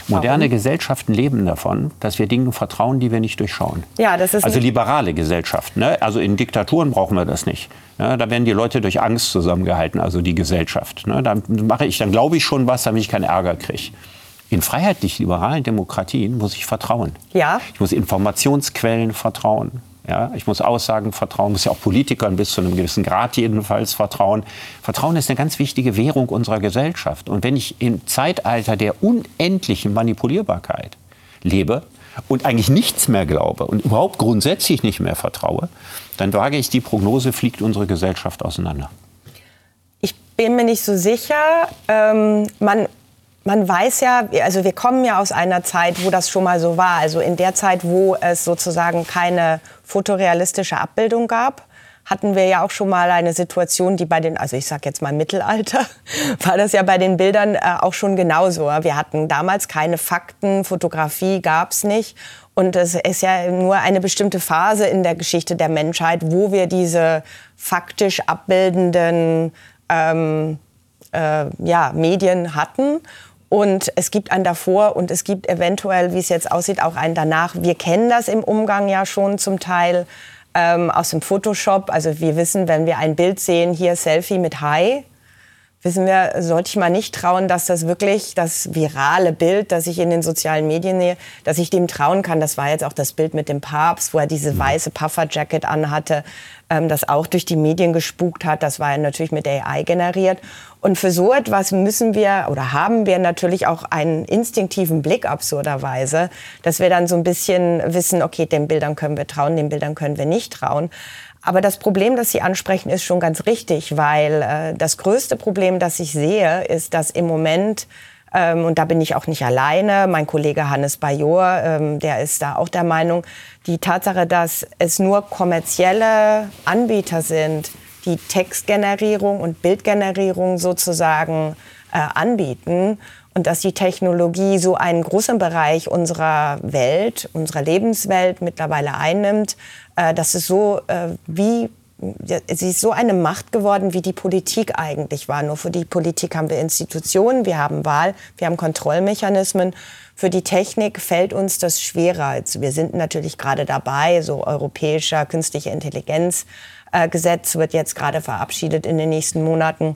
Moderne Warum? Gesellschaften leben davon, dass wir Dingen vertrauen, die wir nicht durchschauen. Ja, das ist also liberale Gesellschaften. Ne? Also in Diktaturen brauchen wir das nicht. Ne? Da werden die Leute durch Angst zusammengehalten, also die Gesellschaft. Ne? Da mache ich, dann glaube ich schon was, damit ich keinen Ärger kriege. In freiheitlich-liberalen Demokratien muss ich vertrauen. Ja. Ich muss Informationsquellen vertrauen. Ja, ich muss Aussagen vertrauen, muss ja auch Politikern bis zu einem gewissen Grad jedenfalls vertrauen. Vertrauen ist eine ganz wichtige Währung unserer Gesellschaft. Und wenn ich im Zeitalter der unendlichen Manipulierbarkeit lebe und eigentlich nichts mehr glaube und überhaupt grundsätzlich nicht mehr vertraue, dann wage ich die Prognose, fliegt unsere Gesellschaft auseinander. Ich bin mir nicht so sicher. Ähm, man man weiß ja, also wir kommen ja aus einer Zeit, wo das schon mal so war. Also in der Zeit, wo es sozusagen keine fotorealistische Abbildung gab, hatten wir ja auch schon mal eine Situation, die bei den, also ich sag jetzt mal Mittelalter, war das ja bei den Bildern äh, auch schon genauso. Wir hatten damals keine Fakten, Fotografie gab's nicht. Und es ist ja nur eine bestimmte Phase in der Geschichte der Menschheit, wo wir diese faktisch abbildenden ähm, äh, ja, Medien hatten. Und es gibt einen davor und es gibt eventuell, wie es jetzt aussieht, auch einen danach. Wir kennen das im Umgang ja schon zum Teil ähm, aus dem Photoshop. Also wir wissen, wenn wir ein Bild sehen, hier Selfie mit Hi, wissen wir, sollte ich mal nicht trauen, dass das wirklich das virale Bild, das ich in den sozialen Medien sehe, dass ich dem trauen kann. Das war jetzt auch das Bild mit dem Papst, wo er diese mhm. weiße Pufferjacket anhatte, ähm, das auch durch die Medien gespukt hat. Das war natürlich mit AI generiert. Und für so etwas müssen wir oder haben wir natürlich auch einen instinktiven Blick absurderweise, dass wir dann so ein bisschen wissen, okay, den Bildern können wir trauen, den Bildern können wir nicht trauen. Aber das Problem, das Sie ansprechen, ist schon ganz richtig, weil äh, das größte Problem, das ich sehe, ist, dass im Moment ähm, und da bin ich auch nicht alleine. Mein Kollege Hannes Bajor, ähm, der ist da auch der Meinung, die Tatsache, dass es nur kommerzielle Anbieter sind, die Textgenerierung und Bildgenerierung sozusagen äh, anbieten und dass die Technologie so einen großen Bereich unserer Welt, unserer Lebenswelt mittlerweile einnimmt, äh, dass es so äh, wie sie ist so eine Macht geworden, wie die Politik eigentlich war. Nur für die Politik haben wir Institutionen, wir haben Wahl, wir haben Kontrollmechanismen. Für die Technik fällt uns das schwerer. Also wir sind natürlich gerade dabei, so europäischer künstliche Intelligenz äh, wird jetzt gerade verabschiedet in den nächsten Monaten.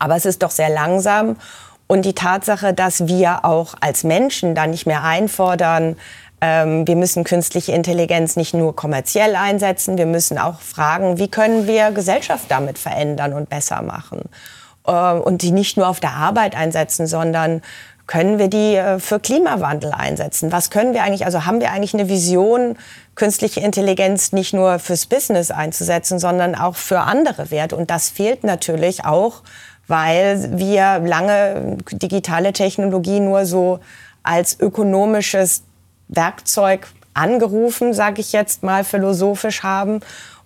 Aber es ist doch sehr langsam. Und die Tatsache, dass wir auch als Menschen da nicht mehr einfordern, ähm, wir müssen künstliche Intelligenz nicht nur kommerziell einsetzen, wir müssen auch fragen, wie können wir Gesellschaft damit verändern und besser machen. Äh, und die nicht nur auf der Arbeit einsetzen, sondern können wir die äh, für Klimawandel einsetzen? Was können wir eigentlich, also haben wir eigentlich eine Vision, künstliche Intelligenz nicht nur fürs Business einzusetzen, sondern auch für andere Werte? Und das fehlt natürlich auch, weil wir lange digitale Technologie nur so als ökonomisches Werkzeug angerufen, sage ich jetzt mal philosophisch haben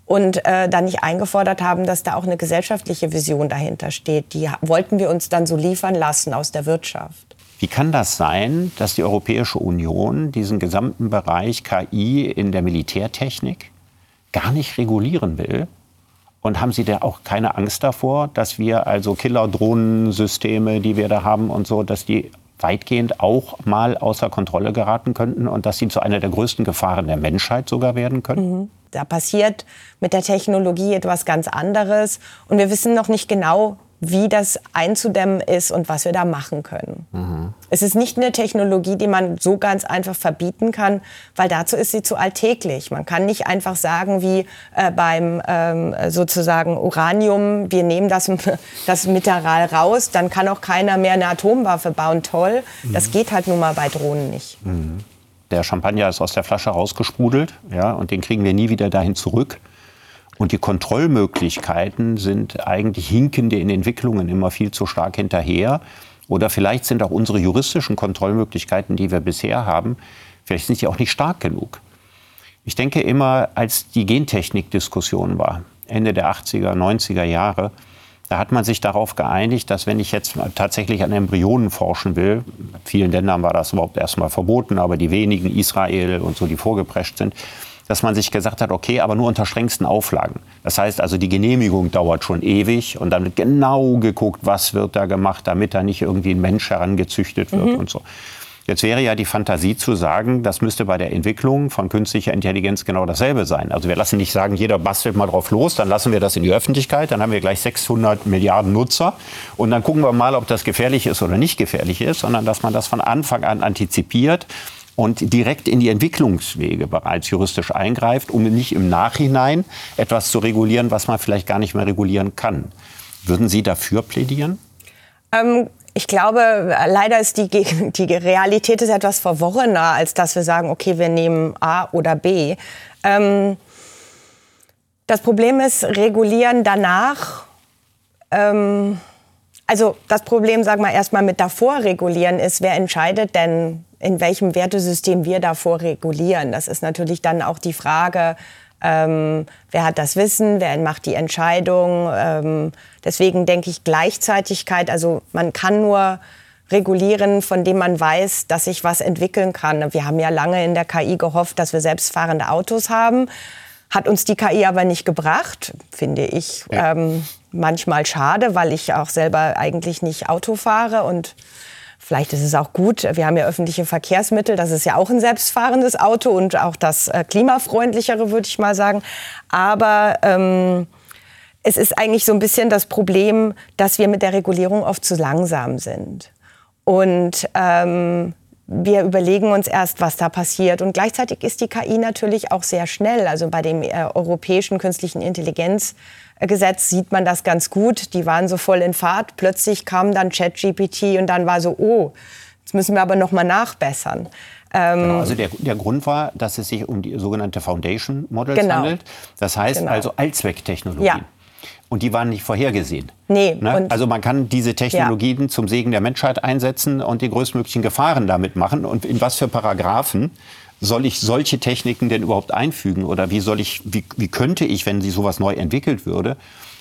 und äh, dann nicht eingefordert haben, dass da auch eine gesellschaftliche Vision dahinter steht. Die wollten wir uns dann so liefern lassen aus der Wirtschaft. Wie kann das sein, dass die Europäische Union diesen gesamten Bereich KI in der Militärtechnik gar nicht regulieren will? Und haben Sie da auch keine Angst davor, dass wir also Killer-Drohnensysteme, die wir da haben und so, dass die weitgehend auch mal außer Kontrolle geraten könnten und dass sie zu einer der größten Gefahren der Menschheit sogar werden können? Mhm. Da passiert mit der Technologie etwas ganz anderes und wir wissen noch nicht genau, wie das einzudämmen ist und was wir da machen können. Mhm. Es ist nicht eine Technologie, die man so ganz einfach verbieten kann, weil dazu ist sie zu alltäglich. Man kann nicht einfach sagen, wie äh, beim ähm, sozusagen Uranium, wir nehmen das, das Mineral raus, dann kann auch keiner mehr eine Atomwaffe bauen. Toll, mhm. das geht halt nun mal bei Drohnen nicht. Mhm. Der Champagner ist aus der Flasche rausgesprudelt, ja, und den kriegen wir nie wieder dahin zurück. Und die Kontrollmöglichkeiten sind eigentlich hinkende in Entwicklungen immer viel zu stark hinterher. Oder vielleicht sind auch unsere juristischen Kontrollmöglichkeiten, die wir bisher haben, vielleicht sind sie auch nicht stark genug. Ich denke immer, als die Gentechnik-Diskussion war, Ende der 80er, 90er Jahre, da hat man sich darauf geeinigt, dass wenn ich jetzt tatsächlich an Embryonen forschen will, in vielen Ländern war das überhaupt erstmal verboten, aber die wenigen, Israel und so, die vorgeprescht sind, dass man sich gesagt hat, okay, aber nur unter strengsten Auflagen. Das heißt also, die Genehmigung dauert schon ewig und dann wird genau geguckt, was wird da gemacht, damit da nicht irgendwie ein Mensch herangezüchtet wird mhm. und so. Jetzt wäre ja die Fantasie zu sagen, das müsste bei der Entwicklung von künstlicher Intelligenz genau dasselbe sein. Also wir lassen nicht sagen, jeder bastelt mal drauf los, dann lassen wir das in die Öffentlichkeit, dann haben wir gleich 600 Milliarden Nutzer und dann gucken wir mal, ob das gefährlich ist oder nicht gefährlich ist, sondern dass man das von Anfang an antizipiert und direkt in die Entwicklungswege bereits juristisch eingreift, um nicht im Nachhinein etwas zu regulieren, was man vielleicht gar nicht mehr regulieren kann. Würden Sie dafür plädieren? Ähm, ich glaube, leider ist die, die Realität ist etwas verworrener, als dass wir sagen, okay, wir nehmen A oder B. Ähm, das Problem ist, regulieren danach. Ähm, also das Problem, sagen wir erstmal mit davor regulieren ist, wer entscheidet denn, in welchem Wertesystem wir davor regulieren. Das ist natürlich dann auch die Frage, Ähm, wer hat das Wissen? Wer macht die Entscheidung? Ähm, deswegen denke ich Gleichzeitigkeit. Also man kann nur regulieren, von dem man weiß, dass sich was entwickeln kann. Wir haben ja lange in der KI gehofft, dass wir selbstfahrende Autos haben. Hat uns die KI aber nicht gebracht, finde ich ja. ähm, manchmal schade, weil ich auch selber eigentlich nicht Auto fahre und Vielleicht ist es auch gut. Wir haben ja öffentliche Verkehrsmittel. Das ist ja auch ein selbstfahrendes Auto und auch das äh, klimafreundlichere, würde ich mal sagen. Aber ähm, es ist eigentlich so ein bisschen das Problem, dass wir mit der Regulierung oft zu langsam sind. Und ähm, wir überlegen uns erst, was da passiert. Und gleichzeitig ist die KI natürlich auch sehr schnell. Also bei dem äh, europäischen künstlichen Intelligenzgesetz sieht man das ganz gut. Die waren so voll in Fahrt. Plötzlich kam dann ChatGPT und dann war so, oh, jetzt müssen wir aber noch mal nachbessern. Ähm, genau, also der, der, Grund war, dass es sich um die sogenannte Foundation Models genau. handelt. Das heißt genau. also Allzwecktechnologien. Ja. Und die waren nicht vorhergesehen. Nee. Ne? Also man kann diese Technologien ja. zum Segen der Menschheit einsetzen und die größtmöglichen Gefahren damit machen. Und in was für Paragraphen soll ich solche Techniken denn überhaupt einfügen? Oder wie soll ich, wie, wie könnte ich, wenn sie sowas neu entwickelt würde,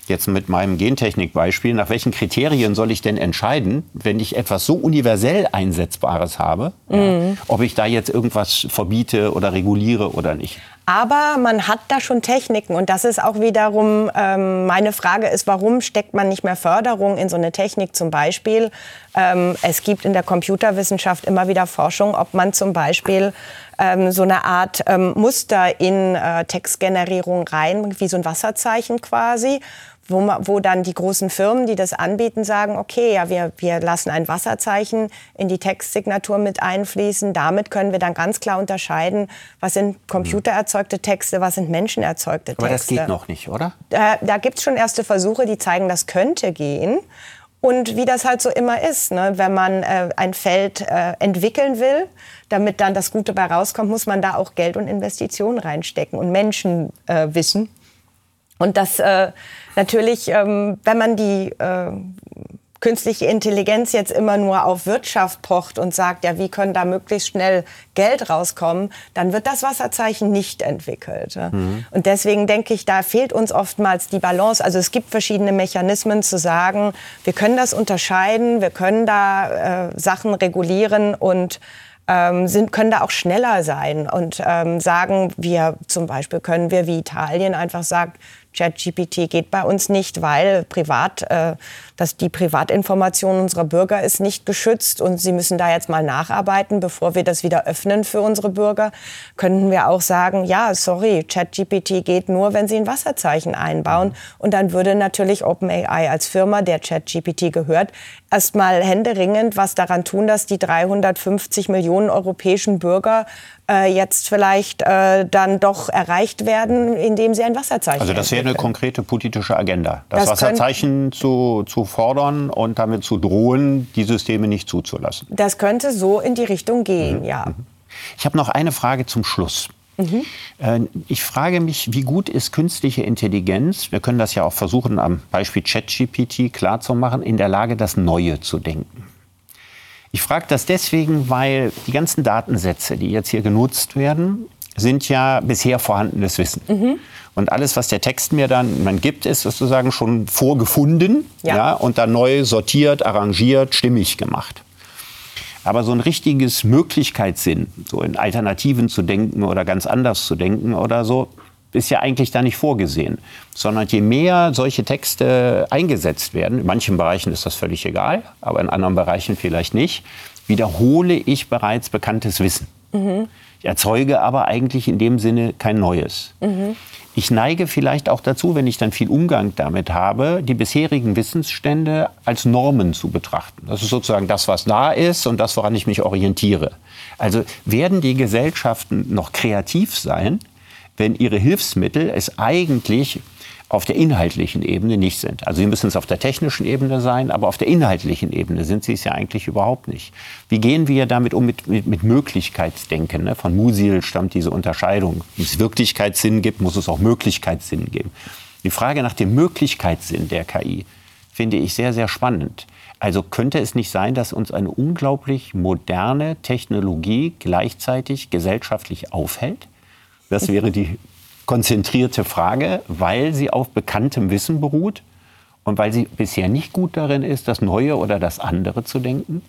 jetzt mit meinem Gentechnikbeispiel, nach welchen Kriterien soll ich denn entscheiden, wenn ich etwas so universell Einsetzbares habe, mhm. ja, ob ich da jetzt irgendwas verbiete oder reguliere oder nicht? Aber man hat da schon Techniken und das ist auch wiederum ähm, meine Frage ist, warum steckt man nicht mehr Förderung in so eine Technik zum Beispiel? Ähm, es gibt in der Computerwissenschaft immer wieder Forschung, ob man zum Beispiel ähm, so eine Art ähm, Muster in äh, Textgenerierung rein, wie so ein Wasserzeichen quasi, wo, wo dann die großen Firmen, die das anbieten, sagen, okay, ja, wir, wir lassen ein Wasserzeichen in die Textsignatur mit einfließen. Damit können wir dann ganz klar unterscheiden, was sind computererzeugte Texte, was sind menschenerzeugte Texte. Aber das geht noch nicht, oder? Da, da gibt es schon erste Versuche, die zeigen, das könnte gehen. Und wie das halt so immer ist, ne? wenn man äh, ein Feld äh, entwickeln will, damit dann das Gute bei rauskommt, muss man da auch Geld und Investitionen reinstecken und Menschen äh, wissen. Und das äh, natürlich, ähm, wenn man die äh, künstliche Intelligenz jetzt immer nur auf Wirtschaft pocht und sagt, ja, wie können da möglichst schnell Geld rauskommen, dann wird das Wasserzeichen nicht entwickelt. Mhm. Und deswegen denke ich, da fehlt uns oftmals die Balance. Also es gibt verschiedene Mechanismen zu sagen, wir können das unterscheiden, wir können da äh, Sachen regulieren und ähm, sind, können da auch schneller sein und ähm, sagen, wir zum Beispiel können wir wie Italien einfach sagen, ChatGPT geht bei uns nicht, weil privat, äh, dass die Privatinformation unserer Bürger ist nicht geschützt und sie müssen da jetzt mal nacharbeiten, bevor wir das wieder öffnen für unsere Bürger. Könnten wir auch sagen, ja, sorry, ChatGPT geht nur, wenn Sie ein Wasserzeichen einbauen. Und dann würde natürlich OpenAI als Firma, der ChatGPT gehört, erstmal händeringend was daran tun, dass die 350 Millionen europäischen Bürger äh, jetzt vielleicht äh, dann doch erreicht werden, indem sie ein Wasserzeichen Also das wäre eine konkrete politische Agenda, das, das Wasserzeichen zu, zu fordern und damit zu drohen, die Systeme nicht zuzulassen. Das könnte so in die Richtung gehen, mhm. ja. Mhm. Ich habe noch eine Frage zum Schluss. Mhm. Äh, ich frage mich, wie gut ist künstliche Intelligenz, wir können das ja auch versuchen am Beispiel ChatGPT klarzumachen, in der Lage, das Neue zu denken. Ich frage das deswegen, weil die ganzen Datensätze, die jetzt hier genutzt werden, sind ja bisher vorhandenes Wissen. Mhm. Und alles, was der Text mir dann man gibt, ist sozusagen schon vorgefunden ja. ja. und dann neu sortiert, arrangiert, stimmig gemacht. Aber so ein richtiges Möglichkeitssinn, so in Alternativen zu denken oder ganz anders zu denken oder so, ist ja eigentlich da nicht vorgesehen. Sondern je mehr solche Texte eingesetzt werden, in manchen Bereichen ist das völlig egal, aber in anderen Bereichen vielleicht nicht, wiederhole ich bereits bekanntes Wissen. Mhm. Ich erzeuge aber eigentlich in dem Sinne kein Neues. Mhm. Ich neige vielleicht auch dazu, wenn ich dann viel Umgang damit habe, die bisherigen Wissensstände als Normen zu betrachten. Das ist sozusagen das, was da ist und das, woran ich mich orientiere. Also werden die Gesellschaften noch kreativ sein, wenn ihre Hilfsmittel es eigentlich auf der inhaltlichen Ebene nicht sind. Also sie müssen es auf der technischen Ebene sein, aber auf der inhaltlichen Ebene sind sie es ja eigentlich überhaupt nicht. Wie gehen wir damit um mit, mit, mit Möglichkeitsdenken? Ne? Von Musil stammt diese Unterscheidung. Wenn es Wirklichkeitssinn gibt, muss es auch Möglichkeitssinn geben. Die Frage nach dem Möglichkeitssinn der KI finde ich sehr, sehr spannend. Also könnte es nicht sein, dass uns eine unglaublich moderne Technologie gleichzeitig gesellschaftlich aufhält? Das wäre die konzentrierte Frage, weil sie auf bekanntem Wissen beruht und weil sie bisher nicht gut darin ist, das Neue oder das andere zu denken?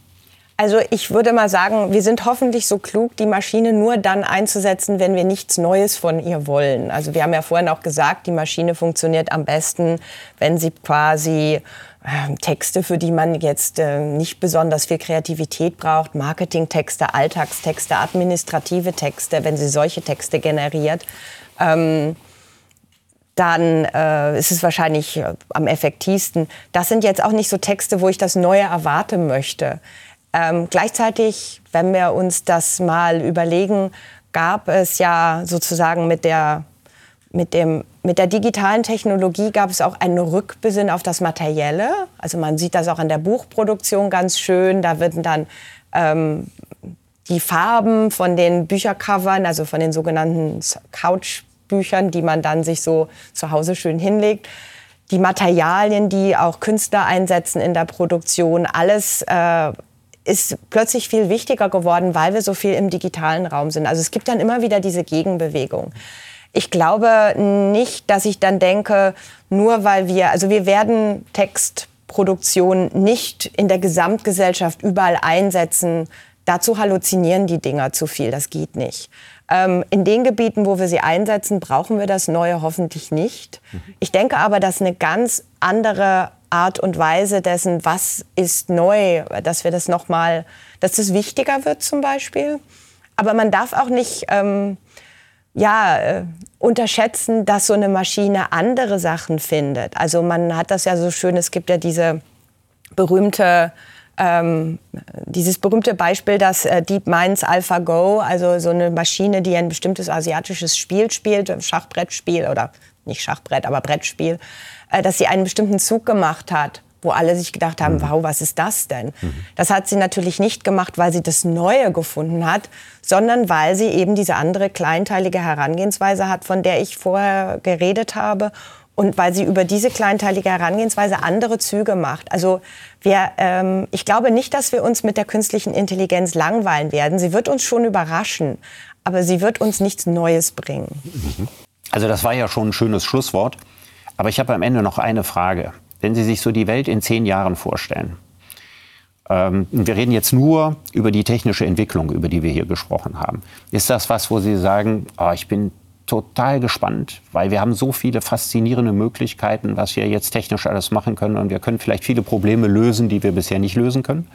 Also ich würde mal sagen, wir sind hoffentlich so klug, die Maschine nur dann einzusetzen, wenn wir nichts Neues von ihr wollen. Also wir haben ja vorhin auch gesagt, die Maschine funktioniert am besten, wenn sie quasi äh, Texte, für die man jetzt äh, nicht besonders viel Kreativität braucht, Marketingtexte, Alltagstexte, administrative Texte, wenn sie solche Texte generiert, ähm, dann äh, ist es wahrscheinlich äh, am effektivsten. Das sind jetzt auch nicht so Texte, wo ich das Neue erwarten möchte. Ähm, gleichzeitig, wenn wir uns das mal überlegen, gab es ja sozusagen mit der, mit, dem, mit der digitalen Technologie gab es auch einen Rückbesinn auf das Materielle. Also man sieht das auch an der Buchproduktion ganz schön. Da werden dann ähm, die Farben von den Büchercovern, also von den sogenannten Couchbüchern, die man dann sich so zu Hause schön hinlegt, die Materialien, die auch Künstler einsetzen in der Produktion, alles äh, ist plötzlich viel wichtiger geworden, weil wir so viel im digitalen Raum sind. Also es gibt dann immer wieder diese Gegenbewegung. Ich glaube nicht, dass ich dann denke, nur weil wir, also wir werden Textproduktion nicht in der Gesamtgesellschaft überall einsetzen. Dazu halluzinieren die Dinger zu viel, das geht nicht. Ähm, in den Gebieten, wo wir sie einsetzen, brauchen wir das Neue hoffentlich nicht. Ich denke aber, dass eine ganz andere Art und Weise dessen, was ist neu, dass wir das noch mal, dass das wichtiger wird zum Beispiel. Aber man darf auch nicht ähm, ja, äh, unterschätzen, dass so eine Maschine andere Sachen findet. Also man hat das ja so schön, es gibt ja diese berühmte ähm, dieses berühmte Beispiel, dass äh, DeepMinds AlphaGo, also so eine Maschine, die ein bestimmtes asiatisches Spiel spielt, Schachbrettspiel oder nicht Schachbrett, aber Brettspiel, äh, dass sie einen bestimmten Zug gemacht hat wo alle sich gedacht haben, mhm. wow, was ist das denn? Mhm. Das hat sie natürlich nicht gemacht, weil sie das Neue gefunden hat, sondern weil sie eben diese andere kleinteilige Herangehensweise hat, von der ich vorher geredet habe. Und weil sie über diese kleinteilige Herangehensweise andere Züge macht. Also wir, ähm, ich glaube nicht, dass wir uns mit der künstlichen Intelligenz langweilen werden. Sie wird uns schon überraschen, aber sie wird uns nichts Neues bringen. Also das war ja schon ein schönes Schlusswort. Aber ich habe am Ende noch eine Frage. Wenn Sie sich so die Welt in zehn Jahren vorstellen, ähm, wir reden jetzt nur über die technische Entwicklung, über die wir hier gesprochen haben. Ist das was, wo Sie sagen, oh, ich bin total gespannt, weil wir haben so viele faszinierende Möglichkeiten, was wir jetzt technisch alles machen können und wir können vielleicht viele Probleme lösen, die wir bisher nicht lösen können?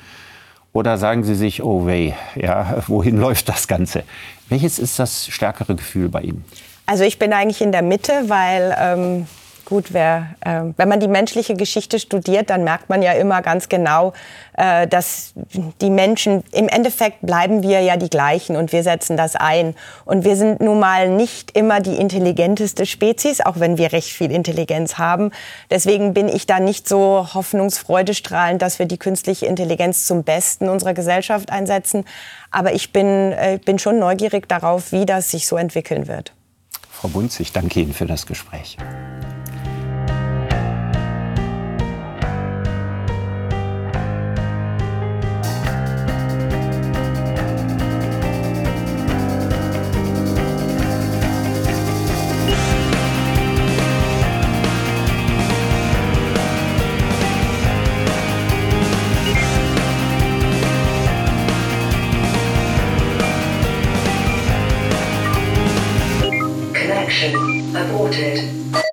Oder sagen Sie sich, oh weh, ja, wohin läuft das Ganze? Welches ist das stärkere Gefühl bei Ihnen? Also ich bin eigentlich in der Mitte, weil ähm, gut, wer, äh, wenn man die menschliche Geschichte studiert, dann merkt man ja immer ganz genau, äh, dass die Menschen, im Endeffekt bleiben wir ja die gleichen und wir setzen das ein. Und wir sind nun mal nicht immer die intelligenteste Spezies, auch wenn wir recht viel Intelligenz haben. Deswegen bin ich da nicht so hoffnungsfreudestrahlend, dass wir die künstliche Intelligenz zum Besten unserer Gesellschaft einsetzen. Aber ich bin, äh, bin schon neugierig darauf, wie das sich so entwickeln wird. Frau Bunz, ich danke Ihnen für das Gespräch.